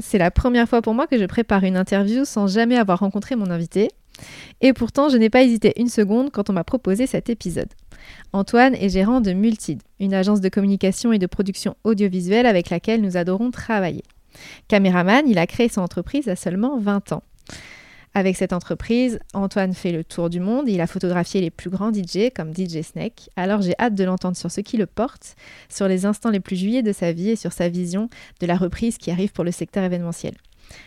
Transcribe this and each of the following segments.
C'est la première fois pour moi que je prépare une interview sans jamais avoir rencontré mon invité. Et pourtant, je n'ai pas hésité une seconde quand on m'a proposé cet épisode. Antoine est gérant de Multid, une agence de communication et de production audiovisuelle avec laquelle nous adorons travailler. Caméraman, il a créé son entreprise à seulement 20 ans. Avec cette entreprise, Antoine fait le tour du monde. Il a photographié les plus grands DJ comme DJ Snake. Alors j'ai hâte de l'entendre sur ce qui le porte, sur les instants les plus juillets de sa vie et sur sa vision de la reprise qui arrive pour le secteur événementiel.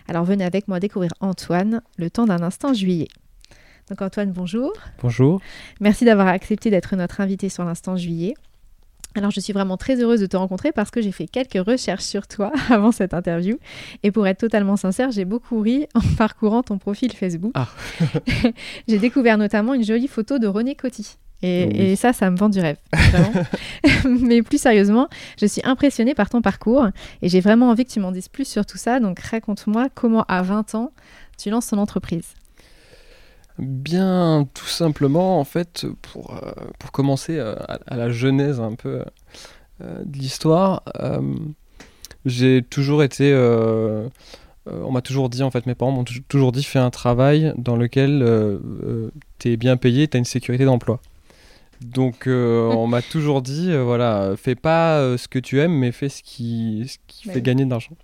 Alors venez avec moi découvrir Antoine le temps d'un instant juillet. Donc Antoine, bonjour. Bonjour. Merci d'avoir accepté d'être notre invité sur l'instant juillet. Alors je suis vraiment très heureuse de te rencontrer parce que j'ai fait quelques recherches sur toi avant cette interview. Et pour être totalement sincère, j'ai beaucoup ri en parcourant ton profil Facebook. Ah. j'ai découvert notamment une jolie photo de René Coty. Et, et, ça, ça me vend du rêve. Mais plus sérieusement, je suis impressionnée par ton parcours et j'ai vraiment envie que tu m'en dises plus sur tout ça. Donc raconte-moi comment à 20 ans, tu lances ton entreprise. Bien, tout simplement, en fait, pour, euh, pour commencer euh, à, la genèse un peu euh, de l'histoire, j'ai toujours été. on m'a toujours dit, en fait, mes parents m'ont toujours dit fais un travail dans lequel tu es bien payé, tu as une sécurité d'emploi. Donc, on m'a toujours dit voilà, fais pas ce que tu aimes, mais fais ce qui, ce qui fait gagner de l'argent.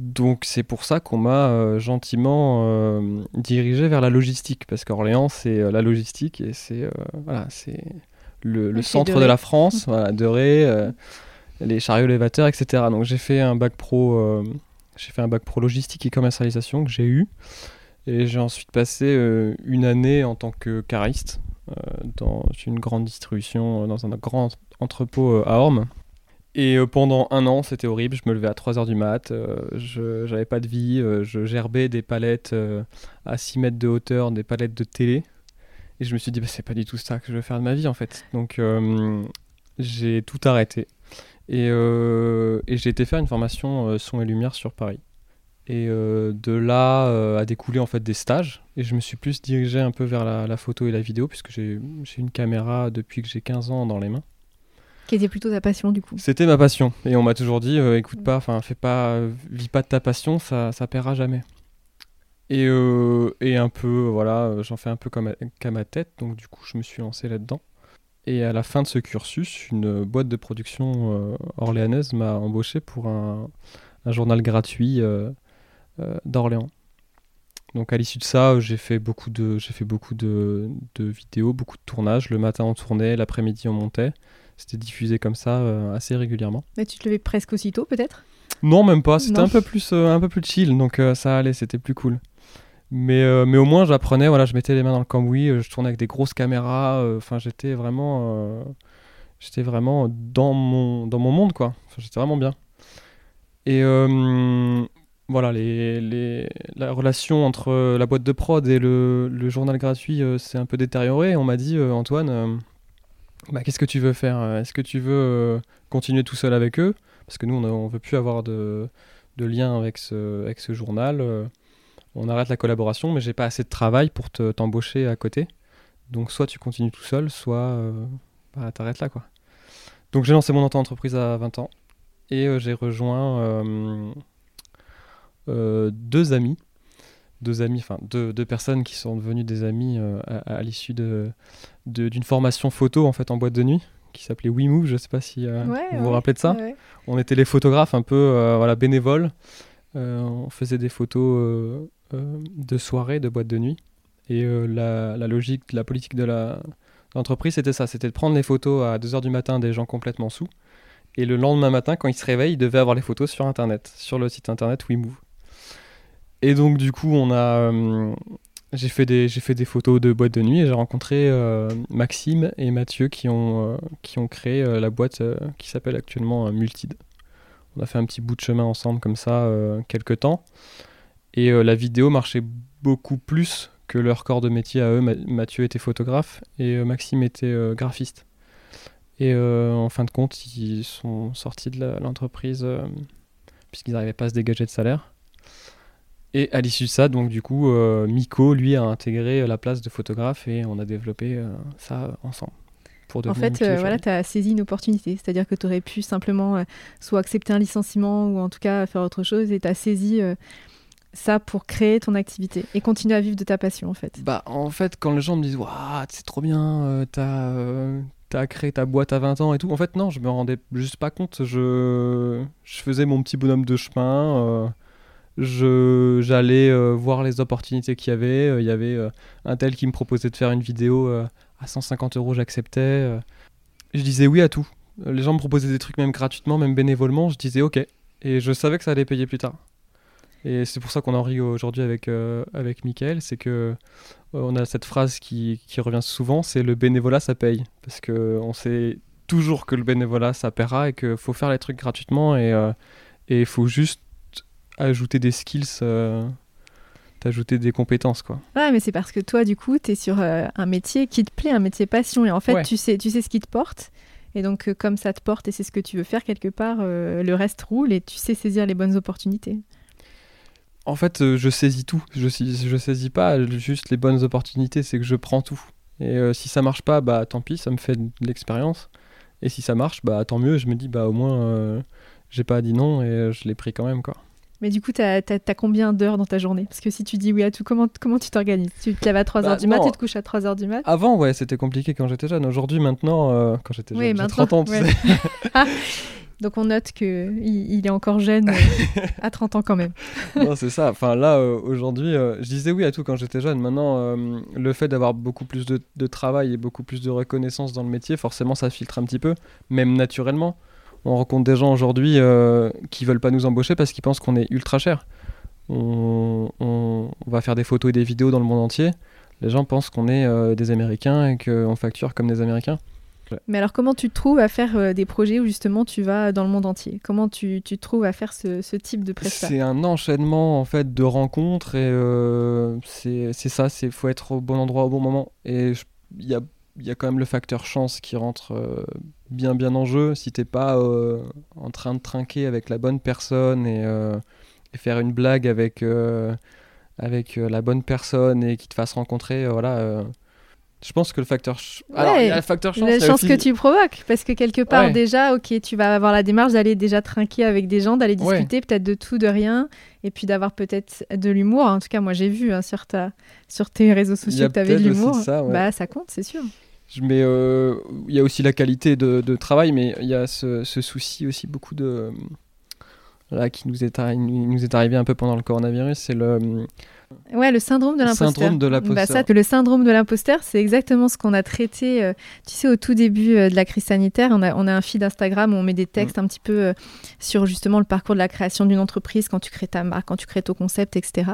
Donc c'est pour ça qu'on m'a euh, gentiment euh, dirigé vers la logistique, parce qu'Orléans c'est euh, la logistique et c'est voilà, c'est le, centre de, la France, voilà, de Ré, les chariots élévateurs, etc. Donc j'ai fait un bac pro, j'ai fait un bac pro logistique et commercialisation que j'ai eu, et j'ai ensuite passé une année en tant que cariste dans une grande distribution, dans un grand entrepôt à Orme. Et euh, pendant un an, c'était horrible. Je me levais à 3h du mat, euh, je j'avais pas de vie, euh, je gerbais des palettes à 6 mètres de hauteur, des palettes de télé. Et je me suis dit, bah, c'est pas du tout ça que je veux faire de ma vie en fait. Donc j'ai tout arrêté. Et, j'ai été faire une formation son et lumière sur Paris. Et de là a découlé en fait des stages. Et je me suis plus dirigé un peu vers la, la photo et la vidéo, puisque j'ai une caméra depuis que j'ai 15 ans dans les mains. Qui était plutôt ta passion du coup. C'était ma passion. Et on m'a toujours dit, euh, écoute pas, enfin fais pas, vis pas de ta passion, ça, ça paiera jamais. Et, euh, et un peu, voilà, j'en fais un peu comme qu'à ma tête, donc du coup je me suis lancé là-dedans. Et à la fin de ce cursus, une boîte de production euh, orléanaise m'a embauché pour un, un journal gratuit d'Orléans. Donc à l'issue de ça, j'ai fait beaucoup de, j'ai fait beaucoup de, de, vidéos, beaucoup de tournages. Le matin on tournait, l'après-midi on montait. C'était diffusé comme ça euh, assez régulièrement. Mais tu te levais presque aussitôt peut-être? Non, même pas. C'était un peu plus euh, un peu plus chill, donc euh, ça allait, c'était plus cool. Mais, mais au moins j'apprenais, voilà, je mettais les mains dans le cambouis, je tournais avec des grosses caméras. Enfin, j'étais vraiment, j'étais vraiment dans mon dans mon monde quoi. j'étais vraiment bien. Et voilà, les, les, la relation entre la boîte de prod et le, le journal gratuit s'est un peu détériorée. On m'a dit, Antoine, bah, qu'est-ce que tu veux faire euh, Est-ce que tu veux euh, continuer tout seul avec eux? Parce que nous, on ne veut plus avoir de, lien avec ce, journal. Euh. on arrête la collaboration, mais j'ai pas assez de travail pour te, t'embaucher à côté. Donc soit tu continues tout seul, soit bah, t'arrêtes là quoi. Donc j'ai lancé mon auto-entreprise à 20 ans et j'ai rejoint deux amis, deux amis, enfin deux, personnes qui sont devenues des amis à, l'issue de- d'une formation photo en fait en boîte de nuit qui s'appelait WeMove. Je sais pas si euh, Ouais, vous vous rappelez de ça. ouais. On était les photographes un peu euh, voilà, bénévoles. Euh, on faisait des photos de soirée, de boîte de nuit. Et la, la logique, la politique de la- de l'entreprise, c'était ça. C'était de prendre les photos à 2h du matin des gens complètement sous. Et le lendemain matin, quand ils se réveillent, ils devaient avoir les photos sur Internet, sur le site Internet WeMove. Et donc, du coup, on a... j'ai fait, des, fait des photos de boîte de nuit et j'ai rencontré euh, Maxime et Mathieu qui ont, euh, qui ont créé euh, la boîte qui s'appelle actuellement Multid. On a fait un petit bout de chemin ensemble comme ça quelques temps. Et la vidéo marchait beaucoup plus que leur corps de métier à eux. Ma- Mathieu était photographe et Maxime était graphiste. Et en fin de compte, ils sont sortis de l'entreprise puisqu'ils n'arrivaient pas à se dégager de salaire. Et à l'issue de ça, donc du coup, euh, Miko, lui, a intégré la place de photographe et on a développé euh, ça ensemble. Pour En fait, euh, voilà, tu as saisi une opportunité. C'est-à-dire que tu aurais pu simplement euh, soit accepter un licenciement ou en tout cas faire autre chose et tu as saisi ça pour créer ton activité et continuer à vivre de ta passion en fait. Bah, en fait, quand les gens me disent Waouh, c'est trop bien, t'as t'as créé ta boîte à 20 ans et tout, en fait, non, je me rendais juste pas compte. Je, je faisais mon petit bonhomme de chemin. euh, J'allais euh, voir les opportunités qu'il y avait. euh, Il y avait euh, un tel qui me proposait de faire une vidéo à 150 euros, j'acceptais. je disais oui à tout. Les gens me proposaient des trucs même gratuitement, même bénévolement. Je disais ok. Et je savais que ça allait payer plus tard. Et c'est pour ça qu'on en rit aujourd'hui avec, avec Mickaël, c'est que on a cette phrase qui, qui revient souvent, c'est le bénévolat ça paye. Parce que on sait toujours que le bénévolat ça paiera et qu'il faut faire les trucs gratuitement et il faut juste ajouter des skills, euh, t'ajouter des compétences quoi. Ouais, mais c'est parce que toi, du coup, tu es sur euh, un métier qui te plaît, un métier passion. Et en fait, Ouais. tu, sais, tu sais ce qui te porte. Et donc, euh, comme ça te porte et c'est ce que tu veux faire quelque part, euh, le reste roule et tu sais saisir les bonnes opportunités. En fait, je saisis tout. Je, sais- je saisis pas juste les bonnes opportunités, c'est que je prends tout. Et si ça marche pas, bah tant pis, ça me fait de l'expérience. Et si ça marche, bah tant mieux. Je me dis, bah au moins, j'ai pas dit non et je l'ai pris quand même quoi. Mais du coup, tu as, combien d'heures dans ta journée? Parce que si tu dis oui à tout, comment, comment tu t'organises? Tu te lèves à 3h Bah, du mat, tu te couches à 3h du mat? Avant, ouais, c'était compliqué quand j'étais jeune. Aujourd'hui, maintenant, euh, quand j'étais jeune, Oui, j'ai maintenant, 30 ans, ouais. Donc on note qu'il il est encore jeune euh, à 30 ans quand même. non, c'est ça. Enfin, là, euh, aujourd'hui, euh, je disais oui à tout quand j'étais jeune. Maintenant, le fait d'avoir beaucoup plus de, de travail et beaucoup plus de reconnaissance dans le métier, forcément, ça filtre un petit peu, même naturellement. On rencontre des gens aujourd'hui euh, qui veulent pas nous embaucher parce qu'ils pensent qu'on est ultra cher. On, on- on va faire des photos et des vidéos dans le monde entier. Les gens pensent qu'on est euh, des Américains et qu'on facture comme des Américains. Mais alors comment tu te trouves à faire euh, des projets où justement tu vas dans le monde entier? Comment tu, tu te trouves à faire ce, ce type de prestat C'est un enchaînement en fait de rencontres et euh, c'est ça, c'est faut être au bon endroit au bon moment. Et il y a, y a quand même le facteur chance qui rentre bien bien en jeu. Si t'es pas euh, en train de trinquer avec la bonne personne et, euh, et faire une blague avec euh, avec la bonne personne et qui te fasse rencontrer, voilà. je pense que le facteur, ch- alors il y a le facteur chance, La aussi- que tu provoques, parce que quelque part Ouais. déjà, ok, tu vas avoir la démarche d'aller déjà trinquer avec des gens, d'aller Ouais. discuter peut-être de tout, de rien, et puis d'avoir peut-être de l'humour. En tout cas, moi j'ai vu hein, sur, ta, sur tes réseaux sociaux que tu avais de l'humour. ça, ouais. Bah ça compte, c'est sûr. Mais euh, il y a aussi la qualité de, de travail, mais il y a ce, ce souci aussi beaucoup de là qui nous est, arri- nous est arrivé un peu pendant le coronavirus, c'est le Ouais, le syndrome de l'imposteur. syndrome de l'imposteur. Bah, ça, le syndrome de l'imposteur, c'est exactement ce qu'on a traité. euh, tu sais, au tout début euh, de la crise sanitaire, on a, on a un feed Instagram où on met des textes Mm. un petit peu euh, sur justement le parcours de la création d'une entreprise, quand tu crées ta marque, quand tu crées ton concept, etc.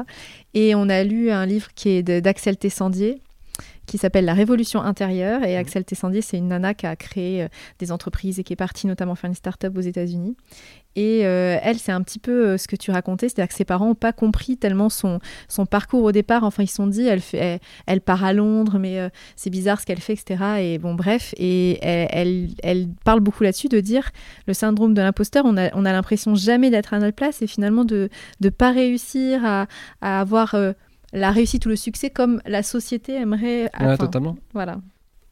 Et on a lu un livre qui est d'Axel Tessandier qui s'appelle La Révolution intérieure. Et Mhm. Axel Tessandier, c'est une nana qui a créé euh, des entreprises et qui est partie notamment faire une start-up aux États-Unis. Et euh, elle, c'est un petit peu euh, ce que tu racontais, c'est-à-dire que ses parents n'ont pas compris tellement son, son parcours au départ. Enfin, ils se sont dit, elle, fait, elle, elle part à Londres, mais euh, c'est bizarre ce qu'elle fait, etc. Et bon, bref. Et elle, elle, elle parle beaucoup là-dessus de dire le syndrome de l'imposteur, on a, on a l'impression jamais d'être à notre place et finalement de ne pas réussir à, à avoir euh, la réussite ou le succès comme la société aimerait. Ouais, totalement. Voilà.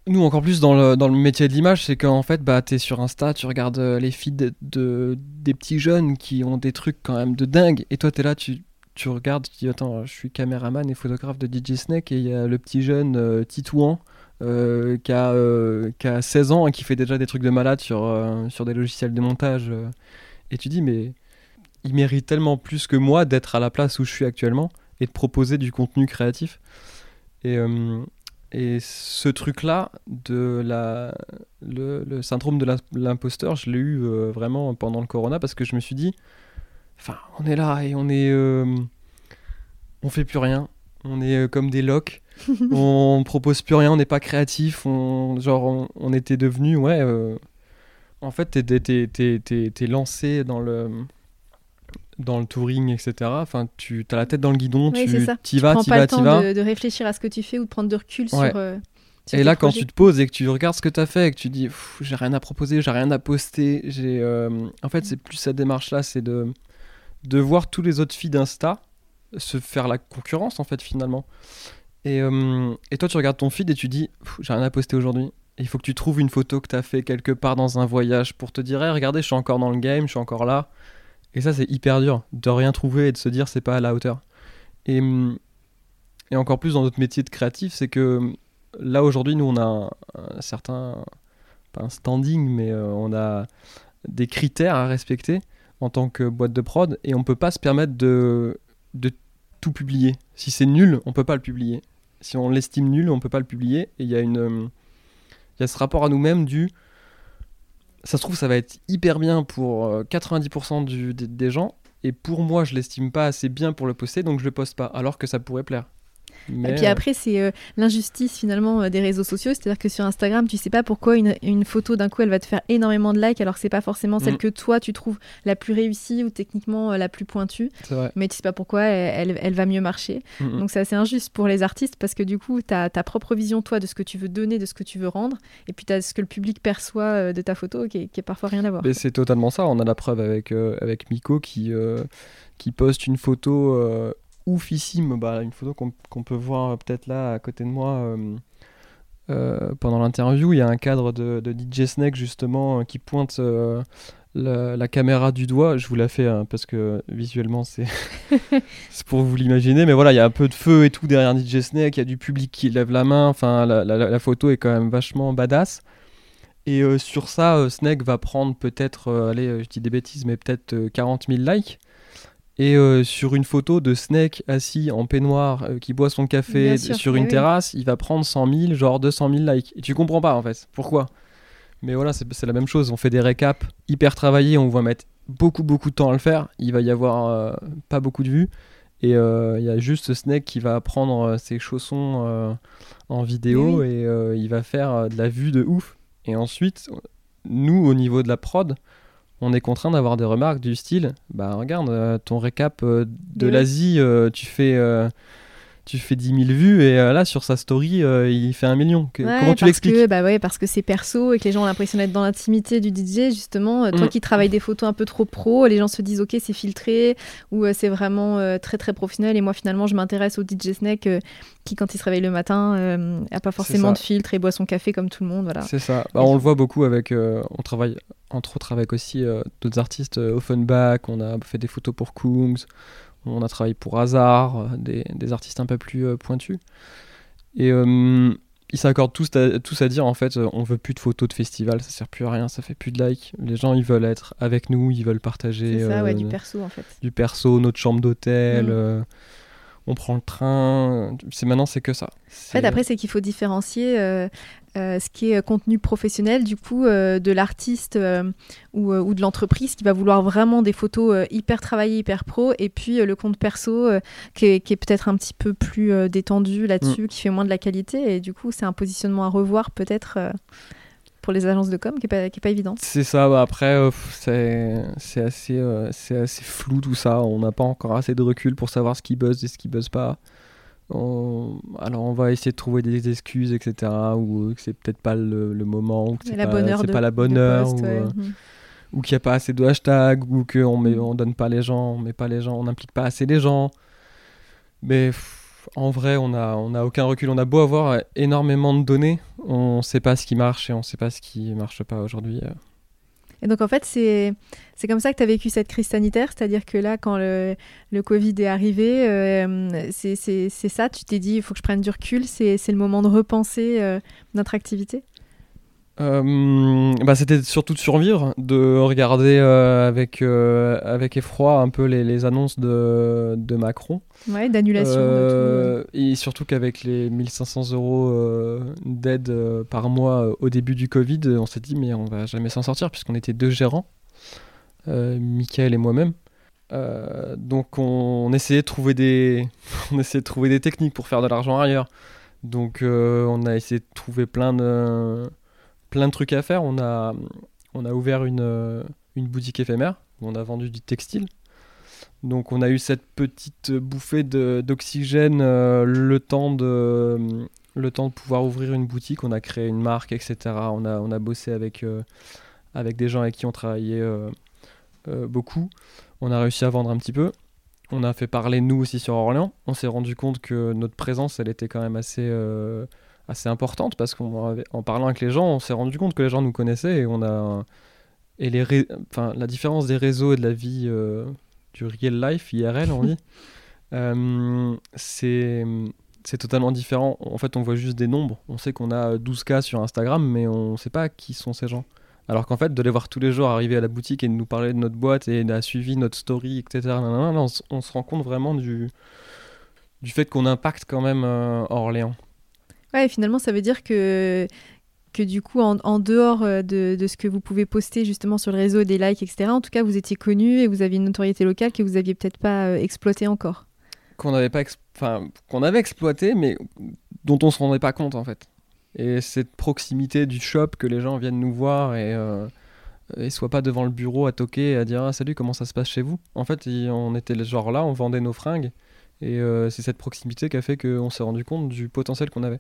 Nous, encore plus dans le, dans le métier de l'image, c'est qu'en fait, bah, t'es sur Insta, tu regardes euh, les feeds de, de- des petits jeunes qui ont des trucs quand même de dingue, et toi, t'es là, tu, tu regardes, tu dis, attends, je suis caméraman et photographe de DJ Snake, et il y a le petit jeune euh, Titouan euh, qui, a, euh, qui a 16 ans et qui fait déjà des trucs de malade sur, euh, sur des logiciels de montage. euh. et tu dis, mais il mérite tellement plus que moi d'être à la place où je suis actuellement et de proposer du contenu créatif. Et, euh, et ce truc-là, de la, le, le syndrome de l'im- l'imposteur, je l'ai eu euh, vraiment pendant le corona parce que je me suis dit, enfin, on est là et on est. euh, on fait plus rien. On est comme des locs. on propose plus rien, on n'est pas créatif. On, genre, on, on était devenu, ouais. en fait, t'es lancé dans le dans le touring, etc. Enfin, tu as la tête dans le guidon, Oui, tu ça. t'y Tu vas, prends t'y pas vas, le t'y temps vas. de, de réfléchir à ce que tu fais ou de prendre de recul Ouais. sur. euh, sur Et là, quand tu te poses et que tu regardes ce que tu as fait et que tu dis, j'ai rien à proposer, j'ai rien à poster, j'ai, euh, en fait, c'est plus cette démarche-là, c'est de, de voir tous les autres filles d'Insta se faire la concurrence, en fait, finalement. Et, euh, et toi, tu regardes ton feed et tu dis, j'ai rien à poster aujourd'hui. Il faut que tu trouves une photo que tu as fait quelque part dans un voyage pour te dire, Hey, regardez, je suis encore dans le game, je suis encore là. Et ça, c'est hyper dur de rien trouver et de se dire, c'est pas à la hauteur. Et, hum, encore plus dans notre métier de créatif, c'est que là aujourd'hui, nous, on a un, certain, pas un standing, mais euh, on a des critères à respecter en tant que boîte de prod et on peut pas se permettre de, de tout publier. Si c'est nul, on peut pas le publier. Si on l'estime nul, on peut pas le publier. Et il y a une, euh, il y a ce rapport à nous-mêmes du, ça se trouve, ça va être hyper bien pour euh, 90% du- des, des gens. Et pour moi, je l'estime pas assez bien pour le poster, donc je le poste pas, alors que ça pourrait plaire. Mais, Et puis euh, après, c'est euh, l'injustice finalement euh, des réseaux sociaux. C'est-à-dire que sur Instagram, tu sais pas pourquoi une, une photo d'un coup elle va te faire énormément de likes alors que c'est pas forcément celle Mm. que toi tu trouves la plus réussie ou techniquement euh, la plus pointue. Mais tu sais pas pourquoi elle, elle- elle va mieux marcher. Donc c'est assez injuste pour les artistes parce que du coup, tu as ta propre vision toi de ce que tu veux donner, de ce que tu veux rendre. Et puis tu as ce que le public perçoit de ta photo qui est, qui est parfois rien à voir. C'est totalement ça. On a la preuve avec, avec Miko qui, qui poste une photo euh, oufissime. Bah, une photo qu'on peut voir euh, peut-être là à côté de moi euh, euh, pendant l'interview. Il y a un cadre de, de DJ Snake justement euh, qui pointe euh, la, la caméra du doigt. Je vous la fais hein, parce que visuellement c'est pour vous l'imaginer. Mais voilà, il y a un peu de feu et tout derrière DJ Snake. Il y a du public qui lève la main. Enfin, la, la- la photo est quand même vachement badass. Et sur ça, Snake va prendre peut-être, allez, je dis des bêtises, mais peut-être euh, 40 000 likes. Et euh, sur une photo de Snake assis en peignoir euh, qui boit son café sûr, sur eh une oui. terrasse, il va prendre 100 000, genre 200 000 likes. Et tu comprends pas en fait. Pourquoi? Mais voilà, c'est la même chose. On fait des récaps hyper travaillés, on va mettre beaucoup beaucoup de temps à le faire. Il va y avoir euh, pas beaucoup de vues. Et il y a juste Snake qui va prendre ses chaussons en vidéo Mais et il va faire de la vue de ouf. Et ensuite, nous, au niveau de la prod, on est contraint d'avoir des remarques du style bah regarde euh, ton récap euh, de oui. l'Asie euh, tu fais euh, tu fais 10 000 vues et euh, là sur sa story euh, il fait un million Que- Ouais, comment tu l'expliques que, bah ouais, Parce que c'est perso et que les gens ont l'impression d'être dans l'intimité du DJ, justement. Euh, Toi Mm. qui travailles des photos un peu trop pro, les gens se disent ok, c'est filtré ou c'est vraiment très très professionnel. Et moi finalement, je m'intéresse au DJ Snake qui, quand il se réveille le matin, euh, a pas forcément de filtre et boit son café comme tout le monde. Voilà. c'est ça Bah, on le voit beaucoup avec on travaille entre autres avec aussi d'autres artistes Offenbach on a fait des photos pour Coombs on a travaillé pour Hazard euh, des, des artistes un peu plus euh, pointus et euh, ils s'accordent tous à, tous à dire en fait on veut plus de photos de festival ça sert plus à rien ça fait plus de likes les gens ils veulent être avec nous ils veulent partager C'est ça, ouais, du perso en fait. du perso, notre chambre d'hôtel. Mm. euh, on prend le train. C'est maintenant, c'est que ça. En fait, après, c'est qu'il faut différencier euh, euh, ce qui est contenu professionnel, du coup, euh, de l'artiste ou, ou, de l'entreprise qui va vouloir vraiment des photos hyper travaillées, hyper pro, et puis le compte perso qui est, peut-être un petit peu plus détendu là-dessus, mm. qui fait moins de la qualité, et du coup, c'est un positionnement à revoir peut-être pour les agences de com qui n'est pas, pas évident. C'est ça, bah, après, euh, c'est assez, euh, c'est assez flou tout ça. On n'a pas encore assez de recul pour savoir ce qui buzz et ce qui buzz pas. Alors on va essayer de trouver des excuses, etc. Ou que c'est peut-être pas le, moment, ou que c'est pas, pas, la bonne heure, ou, euh, mhm. qu'il n'y a pas assez de hashtags, ou qu'on ne on donne pas les gens, on met pas les gens, on n'implique pas assez les gens. Mais en vrai, on n'a on a aucun recul. On a beau avoir énormément de données, on ne sait pas ce qui marche et on ne sait pas ce qui ne marche pas aujourd'hui. Euh. Et donc en fait, c'est, comme ça que tu as vécu cette crise sanitaire, c'est-à-dire que là, quand le, le Covid est arrivé, euh, c'est, ça, tu t'es dit, il faut que je prenne du recul, c'est, c'est le moment de repenser euh, notre activité? Euh, bah, C'était surtout de survivre, de regarder euh, avec, euh, avec effroi un peu les, les annonces de, de, Macron. Ouais, d'annulation. De et surtout qu'avec les 1500 euros d'aide par mois au début du Covid, on s'est dit mais on va jamais s'en sortir puisqu'on était deux gérants, Michael et moi-même. donc on, on, essayait de trouver des on essayait de trouver des techniques pour faire de l'argent ailleurs. Donc on a essayé de trouver plein de plein de trucs à faire. On a, on a ouvert une, euh, une boutique éphémère où on a vendu du textile. Donc on a eu cette petite bouffée d'oxygène, euh, le, temps de, le temps de pouvoir ouvrir une boutique. On a créé une marque, etc. On a, on a bossé avec, euh, avec des gens avec qui on travaillait beaucoup. On a réussi à vendre un petit peu. On a fait parler nous aussi sur Orléans. On s'est rendu compte que notre présence, elle était quand même assez assez importante parce qu'en parlant avec les gens, on s'est rendu compte que les gens nous connaissaient et on a et les enfin la différence des réseaux et de la vie euh, du real life IRL on dit euh, c'est c'est totalement différent. En fait, on voit juste des nombres. On sait qu'on a 12K sur Instagram, mais on ne sait pas qui sont ces gens. Alors qu'en fait, de les voir tous les jours arriver à la boutique et de nous parler de notre boîte et d'avoir suivi notre story, etc., on, on, se rend compte vraiment du, du fait qu'on impacte quand même euh, Orléans. Ouais, finalement, ça veut dire que, que du coup, en, dehors euh, de, de, ce que vous pouvez poster justement sur le réseau, des likes, etc., en tout cas, vous étiez connu et vous aviez une notoriété locale que vous aviez peut-être pas euh, exploité encore. Qu'on avait pas, enfin, qu'on avait exploité, mais dont on se rendait pas compte en fait. Et cette proximité du shop que les gens viennent nous voir et euh, soient pas devant le bureau à toquer et à dire ah, salut comment ça se passe chez vous? En fait, on était genre là, on vendait nos fringues et euh, c'est cette proximité qui a fait qu'on s'est rendu compte du potentiel qu'on avait.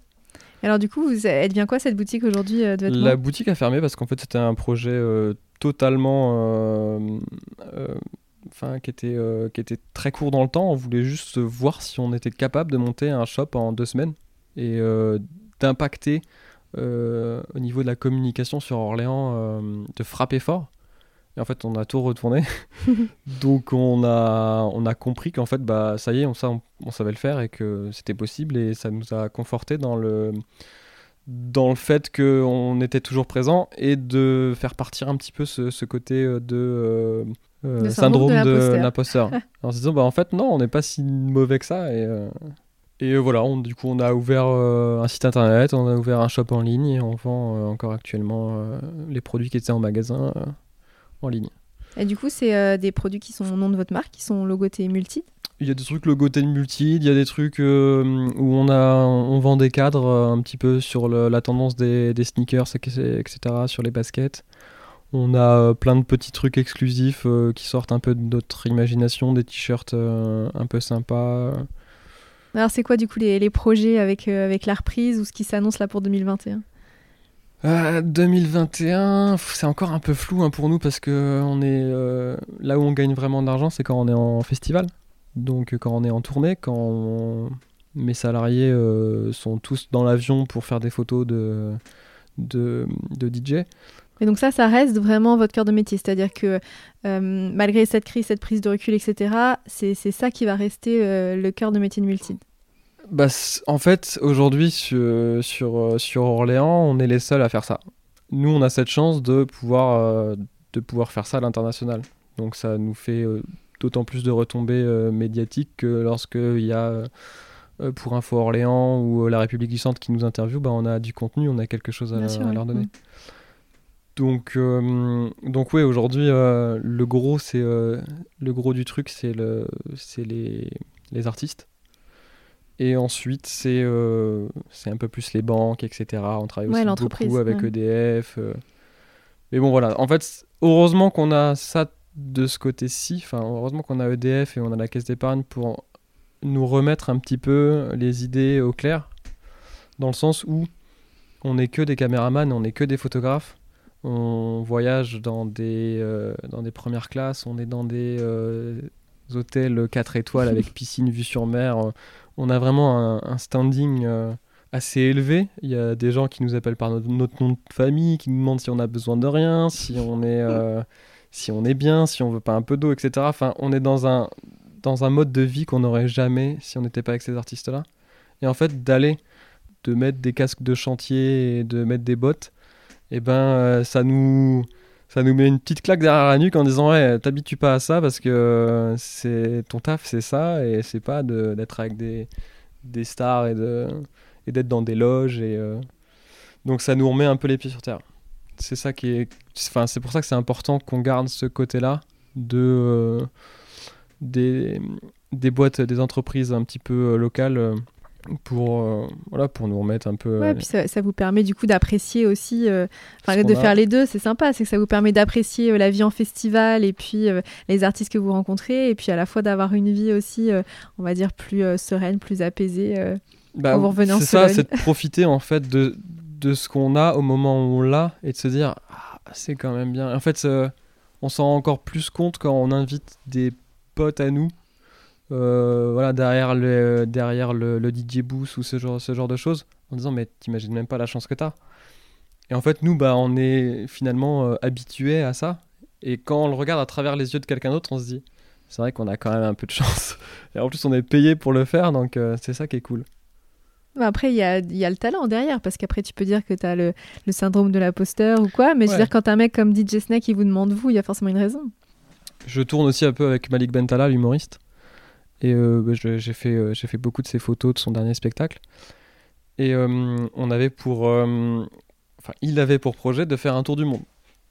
Alors du coup, elle devient quoi cette boutique aujourd'hui euh, La boutique a fermé parce qu'en fait c'était un projet euh, totalement... Euh, enfin, qui était très court dans le temps. On voulait juste voir si on était capable de monter un shop en deux semaines et d'impacter au niveau de la communication sur Orléans, de frapper fort. Et en fait, on a tout retourné. Donc, on a, on a compris qu'en fait, bah, ça y est, on, on, savait le faire et que c'était possible. Et ça nous a conforté dans le, dans le fait qu'on était toujours présent et de faire partir un petit peu ce, ce côté euh, de, euh, euh, syndrome, de l'imposteur. en se disant, bah, en fait, non, on n'est pas si mauvais que ça. Et, et voilà, on, du coup, on a ouvert un site internet, on a ouvert un shop en ligne et on vend encore actuellement les produits qui étaient en magasin en ligne. Et du coup, c'est euh, des produits qui sont au nom de votre marque, qui sont logotés multi Il y a des trucs logotés multi, il y a des trucs euh, où on, a, on vend des cadres euh, un petit peu sur la tendance des, des, sneakers, etc., sur les baskets. On a plein de petits trucs exclusifs qui sortent un peu de notre imagination, des t-shirts un peu sympas. Alors, c'est quoi du coup les, les projets avec, avec la reprise ou ce qui s'annonce là pour 2021 2021, euh, c'est encore un peu flou hein, pour nous parce que on est euh, là où on gagne vraiment d'argent, c'est quand on est en festival. Donc quand on est en tournée, quand mes salariés euh, sont tous dans l'avion pour faire des photos de, de, de, DJ. Et donc ça, ça reste vraiment votre cœur de métier. C'est-à-dire que malgré cette crise, cette prise de recul, etc., c'est ça qui va rester le cœur de métier de Multid bah, En fait, aujourd'hui, sur, sur, euh, sur, Orléans, on est les seuls à faire ça. Nous, on a cette chance de pouvoir, euh, de pouvoir faire ça à l'international. Donc ça nous fait euh, d'autant plus de retombées médiatiques que lorsqu'il y a pour Info Orléans ou La République du Centre qui nous interviewe, bah, on a du contenu, on a quelque chose à, leur donner. Donc, donc oui, aujourd'hui, le gros, c'est le gros du truc, c'est le, c'est les, les artistes. Et ensuite, c'est euh, un peu plus les banques, etc. On travaille aussi beaucoup avec EDF. Euh. Mais bon, voilà. En fait, heureusement qu'on a ça de ce côté-ci. Enfin, heureusement qu'on a EDF et on a la caisse d'épargne pour nous remettre un petit peu les idées au clair. Dans le sens où on n'est que des caméramans, on n'est que des photographes. On voyage dans des, euh, dans des premières classes, on est dans des hôtels 4 étoiles avec piscine vue sur mer on a vraiment un, standing euh, assez élevé. Il y a des gens qui nous appellent par notre, nom de famille, qui nous demandent si on a besoin de rien, si on est, euh, si on est bien, si on veut pas un peu d'eau, etc. Enfin, on est dans un, dans un mode de vie qu'on n'aurait jamais si on n'était pas avec ces artistes-là. Et en fait, d'aller, de mettre des casques de chantier et de mettre des bottes, et eh ben, euh, ça nous ça nous met une petite claque derrière la nuque en disant ouais t'habitues pas à ça parce que c'est ton taf c'est ça et c'est pas d'être avec des, des stars et d'être dans des loges et euh, donc ça nous remet un peu les pieds sur terre. C'est ça qui est enfin c'est pour ça que c'est important qu'on garde ce côté là de euh, des, des boîtes des entreprises un petit peu euh, locales pour euh, voilà pour nous remettre un peu ouais, puis ça, ça, vous permet du coup d'apprécier aussi euh, de faire les deux c'est sympa c'est que ça vous permet d'apprécier euh, la vie en festival et puis les artistes que vous rencontrez et puis à la fois d'avoir une vie aussi on va dire plus sereine plus apaisée bah, en c'est ça c'est de profiter en fait de, de ce qu'on a au moment où on l'a et de se dire ah, c'est quand même bien. En fait on s'en rend encore plus compte quand on invite des potes à nous euh, voilà, derrière le, derrière le, DJ booth ou ce genre, ce genre de choses, en disant mais t'imagines même pas la chance que t'as. Et en fait, nous, bah, on est finalement euh, habitués à ça. Et quand on le regarde à travers les yeux de quelqu'un d'autre, on se dit c'est vrai qu'on a quand même un peu de chance. Et en plus, on est payé pour le faire, donc euh, c'est ça qui est cool. Après, il y a, y a, le talent derrière, parce qu'après, tu peux dire que tu as le, le, syndrome de l'imposteur ou quoi, mais je veux dire, quand un mec comme DJ Snake qui vous demande vous, il y a forcément une raison. Je tourne aussi un peu avec Malik Bentala, l'humoriste. Et euh, bah, j'ai fait, euh, j'ai fait beaucoup de ses photos de son dernier spectacle. Et euh, on avait pour. Enfin, il avait pour projet de faire un tour du monde.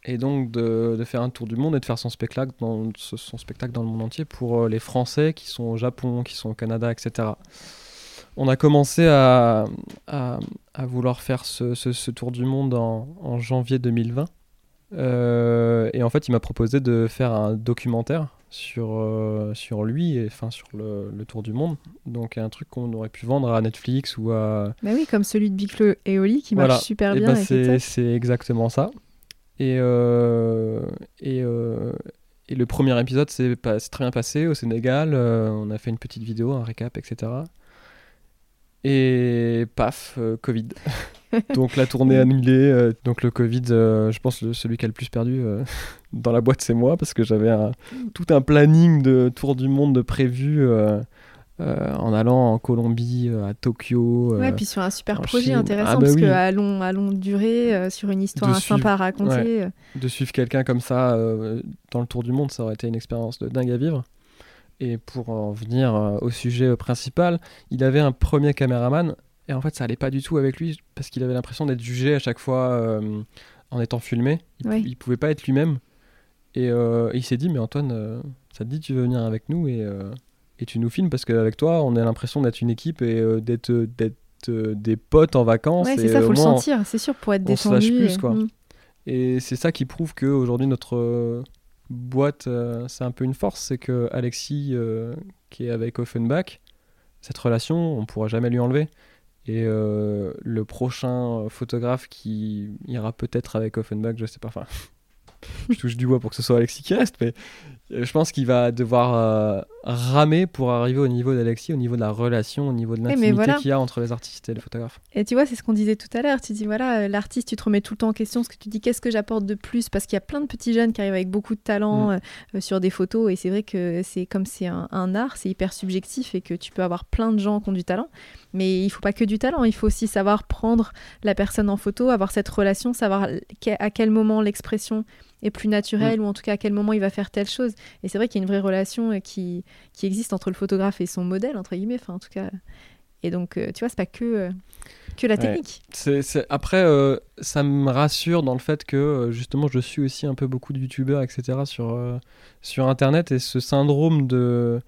Et donc de, faire un tour du monde et de faire son spectacle, dans, son spectacle dans le monde entier pour les Français qui sont au Japon, qui sont au Canada, etc. On a commencé à, vouloir faire ce, tour du monde en janvier 2020. et en fait, il m'a proposé de faire un documentaire sur, euh, sur lui et enfin sur le, le, tour du monde. Donc un truc qu'on aurait pu vendre à Netflix ou à. Bah oui, comme celui de Biclo et Oli qui marche super bien. Bah c'est exactement ça. Et, euh, et, euh, et, le premier épisode s'est très bien passé au Sénégal. on a fait une petite vidéo, un récap, etc. Et paf, Covid. donc la tournée annulée. Donc le Covid, je pense celui qui a le plus perdu dans la boîte, c'est moi, parce que j'avais tout un planning de tour du monde de prévu. en allant en Colombie, à Tokyo. ouais, puis sur un super projet intéressant, ah, bah parce que à, long, à longue durée, sur une histoire sympa à raconter. De suivre quelqu'un comme ça dans le tour du monde, ça aurait été une expérience de dingue à vivre. Et pour en venir au sujet principal, il avait un premier caméraman et en fait, ça allait pas du tout avec lui parce qu'il avait l'impression d'être jugé à chaque fois euh, en étant filmé. Il, ne pouvait pas être lui-même. Euh, et, il s'est dit, mais Antoine, euh, ça te dit, tu veux venir avec nous et, et tu nous filmes parce qu'avec toi, on a l'impression d'être une équipe et d'être des potes en vacances. Ouais, c'est ça, faut le sentir, c'est sûr, pour être détendu. plus, quoi. Mm. Et c'est ça qui prouve qu'aujourd'hui, notre boîte, c'est un peu une force. C'est que Alexis, qui est avec Offenbach, cette relation, on pourra jamais lui enlever. Et euh, le prochain photographe qui ira peut-être avec Offenbach, je sais pas, enfin, je touche du bois pour que ce soit Alexis qui reste, mais je pense qu'il va devoir euh, ramer pour arriver au niveau d'Alexis, au niveau de la relation, au niveau de l'intimité qu'il y a entre les artistes et les photographes. Et tu vois, c'est ce qu'on disait tout à l'heure. Tu dis, voilà, euh, l'artiste, tu te remets tout le temps en question, ce que tu dis, qu'est-ce que j'apporte de plus? Parce qu'il y a plein de petits jeunes qui arrivent avec beaucoup de talent mm. euh, sur des photos, et c'est vrai que c'est comme c'est un, art, c'est hyper subjectif et que tu peux avoir plein de gens qui ont du talent. Mais il faut pas que du talent, il faut aussi savoir prendre la personne en photo, avoir cette relation, savoir à quel moment l'expression est plus naturel ou en tout cas à quel moment il va faire telle chose. Et c'est vrai qu'il y a une vraie relation euh, qui, qui existe entre le photographe et son modèle, entre guillemets, enfin en tout cas. Et donc, euh, tu vois, c'est pas que, euh, que la technique. C'est, c'est- Après, euh, ça me rassure dans le fait que justement, je suis aussi un peu beaucoup de youtubeurs, etc. sur, euh, sur internet et ce syndrome de,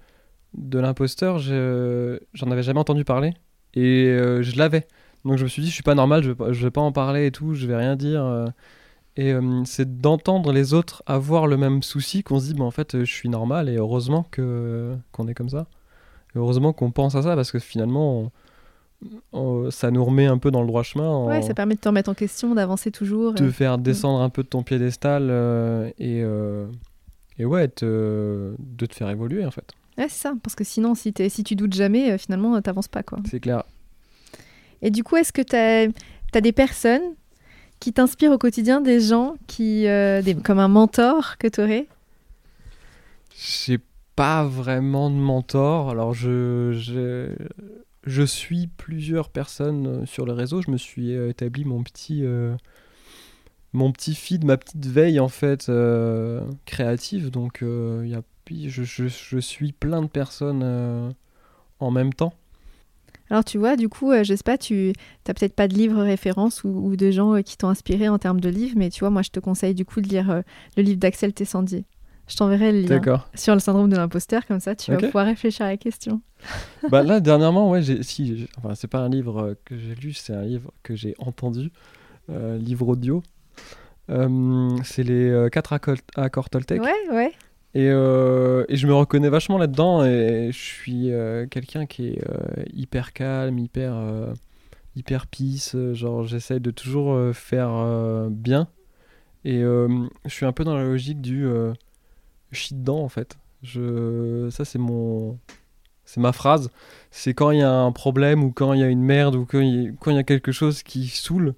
de l'imposteur, je- j'en avais jamais entendu parler et euh, je l'avais. Donc je me suis dit, je suis pas normal, je vais pas, je vais pas en parler et tout, je vais rien dire. Euh. et euh, c'est d'entendre les autres avoir le même souci qu'on se dit, bah, en fait, euh, je suis normal et heureusement que, qu'on est comme ça. Et heureusement qu'on pense à ça parce que finalement, on- on- ça nous remet un peu dans le droit chemin. en- Ouais, ça permet de te remettre en question, d'avancer toujours. te euh. faire descendre un peu de ton piédestal euh, et, euh, et ouais, te- de te faire évoluer en fait. Ouais, c'est ça. Parce que sinon, si, t'es- si tu doutes jamais, euh, finalement, euh, t'avances pas, quoi. C'est clair. Et du coup, est-ce que tu as, des personnes qui t'inspirent au quotidien, des gens qui, euh, comme un mentor que tu aurais J'ai pas vraiment de mentor. Alors je, je, je suis plusieurs personnes euh, sur le réseau. Je me suis euh, établi mon petit, mon petit feed, ma petite veille en fait créative. Donc y a, je, je, je suis plein de personnes en même temps. Alors tu vois, du coup, euh, je sais pas, tu n'as peut-être pas de livres référence ou, ou de gens euh, qui t'ont inspiré en termes de livres, mais tu vois, moi je te conseille du coup de lire euh, le livre d'Axel Tessandier. Je t'enverrai le lien sur le syndrome de l'imposteur, comme ça tu vas pouvoir réfléchir à la question. bah là dernièrement ouais si enfin c'est pas un livre euh, que j'ai lu c'est un livre que j'ai entendu livre audio c'est les euh, quatre accords, accords Toltec Ouais, ouais. Et, euh, et je me reconnais vachement là-dedans et je suis euh, quelqu'un qui est euh, hyper calme hyper hyper peace. Genre j'essaye de toujours faire bien. Et je suis un peu dans la logique du je suis dedans en fait. Je ça c'est mon c'est ma phrase. C'est quand il y a un problème ou quand il y a une merde ou quand il y, a- y quelque chose qui saoule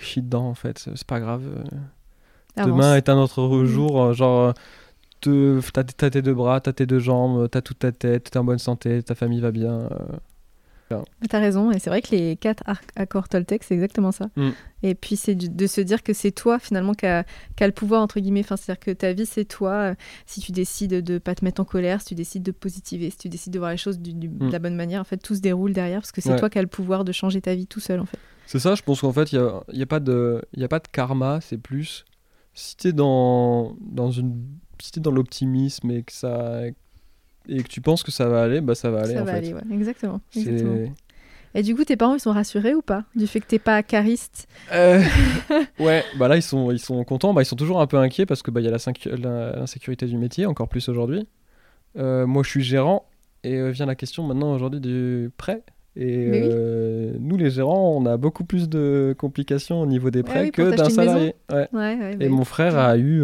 je suis dedans en fait. C'est pas grave. Demain est un autre jour genre te- t'as t'as tes deux bras t'as tes deux jambes t'as toute ta tête t'es en bonne santé ta famille va bien euh, T'as raison, et c'est vrai que les quatre accords Toltec, c'est exactement ça. Mm. Et puis c'est de se dire que c'est toi finalement qui a, qui a le pouvoir, entre guillemets, enfin, c'est-à-dire que ta vie c'est toi, euh, si tu décides de pas te mettre en colère, si tu décides de positiver, si tu décides de voir les choses du- du- de Mm. la bonne manière, en fait tout se déroule derrière, parce que c'est Ouais. toi qui as le pouvoir de changer ta vie tout seul en fait. C'est ça, je pense qu'en fait, il n'y a, y a, pas de- y a pas de karma, c'est plus. Si t'es dans, dans, une, si t'es dans l'optimisme et que, ça, et que tu penses que ça va aller, bah ça va aller ça en va fait. aller, ouais, exactement. Et du coup, tes parents ils sont rassurés ou pas du fait que t'es pas cariste? Euh, ouais, bah là ils sont, ils sont contents, bah ils sont toujours un peu inquiets parce que bah il y a l'insécurité du métier, encore plus aujourd'hui. Euh, moi je suis gérant et euh, vient la question maintenant aujourd'hui du prêt. Et oui. nous les gérants, on a beaucoup plus de complications au niveau des prêts oui, que d'un salarié. Ouais. Ouais, ouais. Et mon frère a eu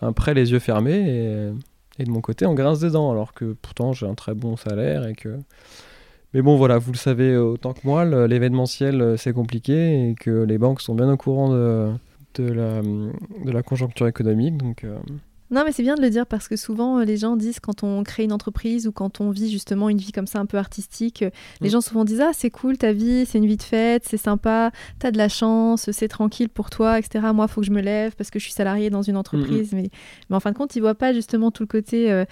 un prêt les yeux fermés et, de mon côté on grince des dents alors que pourtant j'ai un très bon salaire et que mais bon voilà vous le savez autant que moi l'événementiel euh, c'est compliqué et que les banques sont bien au courant de, de, la, de la conjoncture économique donc euh, Non, mais c'est bien de le dire parce que souvent euh, les gens disent quand on crée une entreprise ou quand on vit justement une vie comme ça un peu artistique, euh, les Mm. gens souvent disent Ah, c'est cool ta vie, c'est une vie de fête, c'est sympa, t'as de la chance, c'est tranquille pour toi, etc. Moi, faut que je me lève parce que je suis salarié dans une entreprise. Mais, mais en fin de compte, ils voient pas justement tout le côté euh,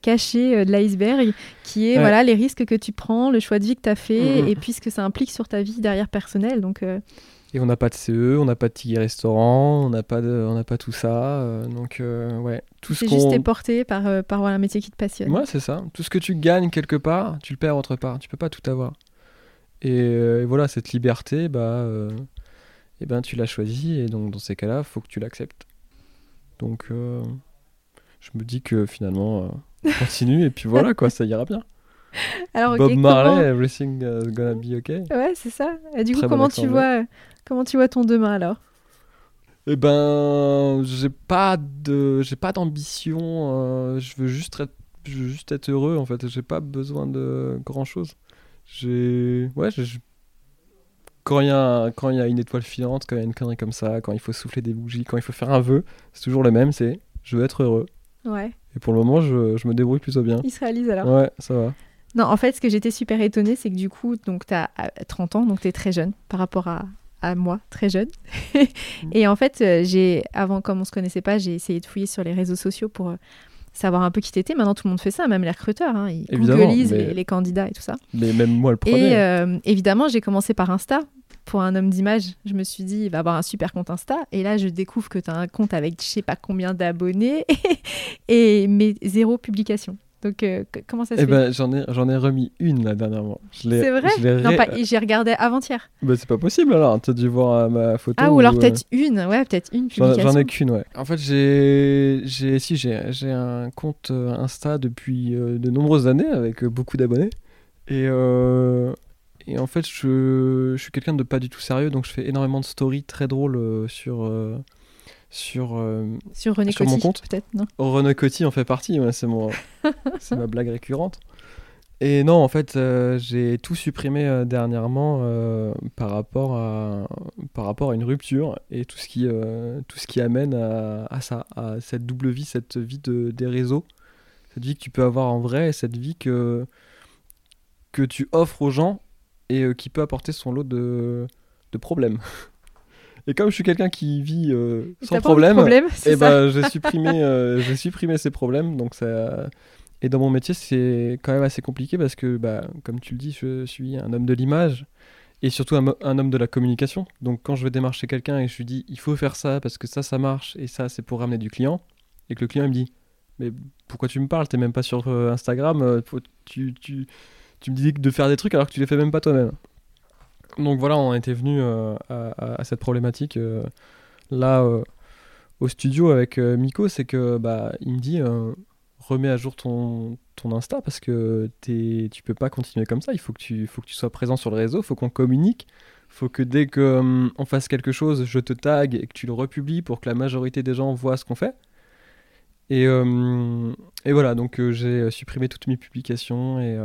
caché euh, de l'iceberg qui est Ouais. voilà les risques que tu prends, le choix de vie que tu as fait Mm, mm. et puis ce que ça implique sur ta vie derrière personnelle. Donc, euh, et on n'a pas de CE on n'a pas de ticket restaurant on n'a pas de on n'a pas tout ça euh, donc euh, ouais tout ce c'est juste t'es porté par, euh, par voilà, un métier qui te passionne. Ouais, c'est ça. Tout ce que tu gagnes quelque part, tu le perds autre part. Tu peux pas tout avoir. Et, et voilà, cette liberté, bah, eh ben, tu l'as choisie. Et donc, dans ces cas-là, faut que tu l'acceptes. Donc, je me dis que finalement, euh, continue. et puis voilà, quoi, ça ira bien. Alors, Bob comment- Marley, everything uh, gonna be okay. Ouais, c'est ça. Et du Très coup, bon comment tu vois, comment tu vois ton demain alors? Eh ben, j'ai pas de, j'ai pas d'ambition. euh, je veux juste être, je veux juste être heureux en fait. J'ai pas besoin de grand chose. J'ai, ouais, quand il y a, quand y a une étoile filante, quand il y a une connerie comme ça, quand il faut souffler des bougies, quand il faut faire un vœu, c'est toujours le même. C'est, je veux être heureux. Ouais, Et pour le moment, je, je me débrouille plutôt bien. il se réalise alors. Ouais, ça va. Non, en fait, ce que j'étais super étonnée, c'est que du coup, donc tu as 30 ans, donc tu es très jeune par rapport à, à moi, très jeune. et en fait, euh, j'ai, avant, comme on se connaissait pas, j'ai essayé de fouiller sur les réseaux sociaux pour euh, savoir un peu qui t'étais. Maintenant, tout le monde fait ça, même les recruteurs. Hein, ils googlisent les, les candidats et tout ça. Mais même moi le premier. Et euh, évidemment, j'ai commencé par Insta. Pour un homme d'image, je me suis dit, il va avoir un super compte Insta. Et là, je découvre que tu as un compte avec je sais pas combien d'abonnés et mais zéro publication. Donc, euh, comment ça se Eh fait? ben, j'en ai, j'en ai remis une là dernièrement. C'est vrai? je Non, pas, j'ai regardé avant-hier. Bah, c'est pas possible alors. T'as dû voir euh, ma photo. Ah, ou alors euh, peut-être une, ouais, peut-être une J'en publication. j'en ai qu'une, ouais. En fait, j'ai, j'ai, si, j'ai, j'ai un compte euh, Insta depuis euh, de nombreuses années avec euh, beaucoup d'abonnés. Et, euh, et en fait, je, je suis quelqu'un de pas du tout sérieux, donc je fais énormément de stories très drôles euh, sur, euh, sur euh, Sur René Sur mon compte peut-être, non René Coty en fait partie, ouais, c'est, mon, c'est ma blague récurrente. Et non, en fait, euh, j'ai tout supprimé euh, dernièrement par, rapport à, par rapport à une rupture et tout ce qui, tout ce qui amène à, à ça, à cette double vie, cette vie de, des réseaux, cette vie que tu peux avoir en vrai et cette vie que, que tu offres aux gens et qui peut apporter son lot de, de problèmes. Et comme je suis quelqu'un qui vit euh, sans problème, problème, et ça ben j'ai supprimé, euh, j'ai supprimé ces problèmes. Donc ça... Et dans mon métier, c'est quand même assez compliqué parce que, bah, comme tu le dis, je suis un homme de l'image et surtout un, homme de la communication. Donc quand je vais démarcher quelqu'un et je lui dis il faut faire ça parce que ça, ça marche et ça, c'est pour ramener du client, et que le client il me dit mais pourquoi tu me parles? T'es même pas sur euh, Instagram, euh, tu, tu, tu me dis de faire des trucs alors que tu les fais même pas toi-même. Donc voilà, on était venu euh, à, cette problématique euh, là euh, au studio avec Miko, c'est que bah il me dit remets à jour ton, ton Insta parce que t'es, tu peux pas continuer comme ça. Il faut que tu, faut que tu sois présent sur le réseau, faut qu'on communique, faut que dès que hum, on fasse quelque chose, je te tag et que tu le republies pour que la majorité des gens voient ce qu'on fait. Et, euh, et voilà, donc j'ai supprimé toutes mes publications et,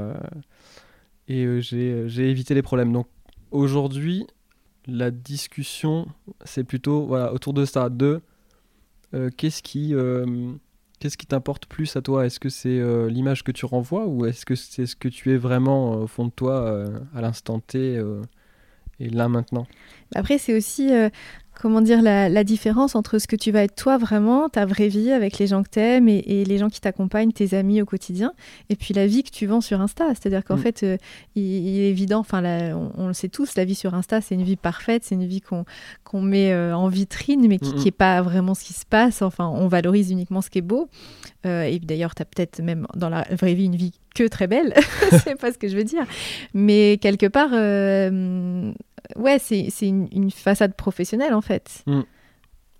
et j'ai, j'ai évité les problèmes. Donc aujourd'hui, la discussion, c'est plutôt voilà, autour de ça. De euh, qu'est-ce qui, euh, qu'est-ce qui t'importe plus à toi? Est-ce que c'est euh, l'image que tu renvoies ou est-ce que c'est ce que tu es vraiment au fond de toi à l'instant T et là maintenant? Après, c'est aussi, comment dire, la, la différence entre ce que tu vas être toi vraiment, ta vraie vie avec les gens que t'aimes et, et les gens qui t'accompagnent, tes amis au quotidien, et puis la vie que tu vends sur Insta. C'est-à-dire qu'en Mm. fait, euh, il, il est évident, enfin, on, on le sait tous, la vie sur Insta, c'est une vie parfaite, c'est une vie qu'on met euh, en vitrine, mais qui n'est pas vraiment ce qui se passe. Enfin, on valorise uniquement ce qui est beau. Euh, et d'ailleurs, tu as peut-être même dans la vraie vie une vie que très belle, c'est pas ce que je veux dire. Mais quelque part, euh, ouais, c'est une, une façade professionnelle en fait. Mm.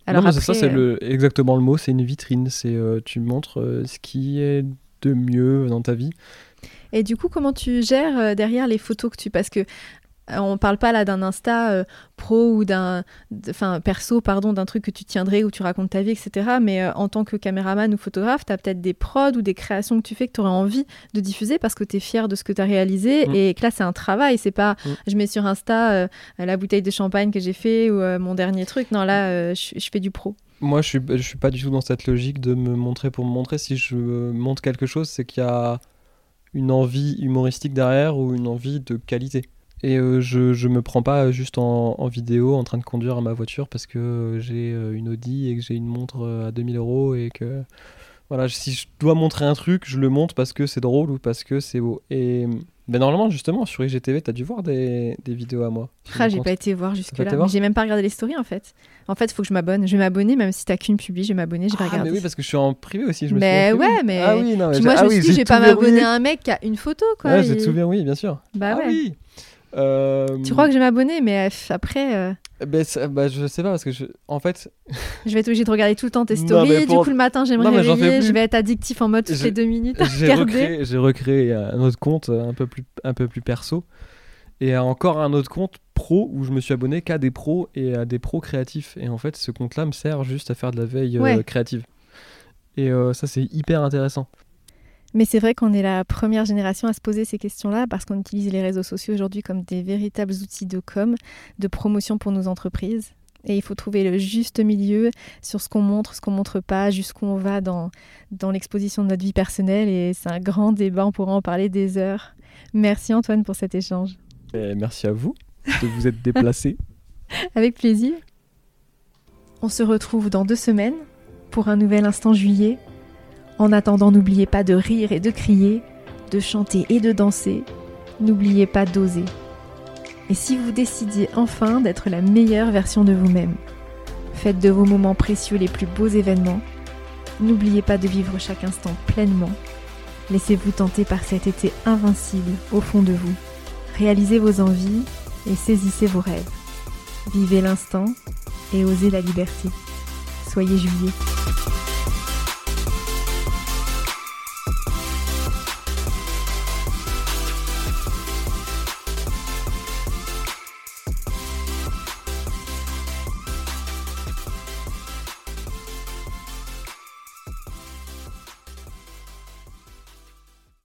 Alors non, c'est ça, après, c'est euh, le, exactement le mot. C'est une vitrine. C'est euh, tu montres euh, ce qui est de mieux dans ta vie. Et du coup, comment tu gères derrière les photos que tu... Parce que on parle pas là d'un Insta euh, pro ou d'un... Enfin, perso, pardon, d'un truc que tu tiendrais où tu racontes ta vie, etc. Mais euh, en tant que caméraman ou photographe, tu as peut-être des prods ou des créations que tu fais que tu aurais envie de diffuser parce que tu es fier de ce que tu as réalisé Mm. et que là, c'est un travail. C'est pas Mm. je mets sur Insta euh, la bouteille de champagne que j'ai fait ou euh, mon dernier truc. Non, là, euh, je je fais du pro. Moi, je suis, je suis pas du tout dans cette logique de me montrer pour me montrer. Si je montre quelque chose, c'est qu'il y a une envie humoristique derrière ou une envie de qualité. Et euh, je, je me prends pas juste en, en vidéo en train de conduire à ma voiture parce que euh, j'ai euh, une Audi et que j'ai une montre à 2000 euros et que voilà, si je dois montrer un truc, je le montre parce que c'est drôle ou parce que c'est beau. Et ben normalement, justement, sur IGTV, t'as dû voir des, des vidéos à moi. Ah, j'ai pas été voir jusque-là. J'ai même pas regardé les stories en fait. En fait, il faut que je m'abonne. Je vais m'abonner même si t'as qu'une publi, je vais m'abonner, je vais Ah, regarder. mais oui, parce que je suis en privé aussi. Je me Mais suis ouais, mais- Ah oui, non, mais Puis j'ai- moi, je me oui, suis dit, j'ai je vais pas m'abonner à un mec qui a une photo, quoi. Ouais, j'ai Il- tout verrouillé, bien sûr. Bah ah ouais. oui. Euh, Tu crois que je vais m'abonner, mais euh, après, euh, ben, ça- bah, je sais pas parce que je... en fait, je vais être obligée de regarder tout le temps tes Non, stories. Du coup, le matin, je vais me Non, réveiller, je vais être addictif en mode toutes J'ai- les deux minutes à j'ai regarder. recréé, j'ai recréé un autre compte euh, un peu plus un peu plus perso et encore un autre compte pro où je me suis abonné qu'à des pros et à des pros créatifs et en fait ce compte-là me sert juste à faire de la veille euh, créative. Et euh, ça c'est hyper intéressant. Mais c'est vrai qu'on est la première génération à se poser ces questions-là parce qu'on utilise les réseaux sociaux aujourd'hui comme des véritables outils de com, de promotion pour nos entreprises. Et il faut trouver le juste milieu sur ce qu'on montre, ce qu'on montre pas, jusqu'où on va dans, dans l'exposition de notre vie personnelle. Et c'est un grand débat, on pourra en parler des heures. Merci Antoine pour cet échange. Et merci à vous de vous être déplacé. Avec plaisir. On se retrouve dans deux semaines pour un nouvel instant juillet. En attendant, n'oubliez pas de rire et de crier, de chanter et de danser. N'oubliez pas d'oser. Et si vous décidiez enfin d'être la meilleure version de vous-même, faites de vos moments précieux les plus beaux événements. N'oubliez pas de vivre chaque instant pleinement. Laissez-vous tenter par cet été invincible au fond de vous. Réalisez vos envies et saisissez vos rêves. Vivez l'instant et osez la liberté. Soyez juillet.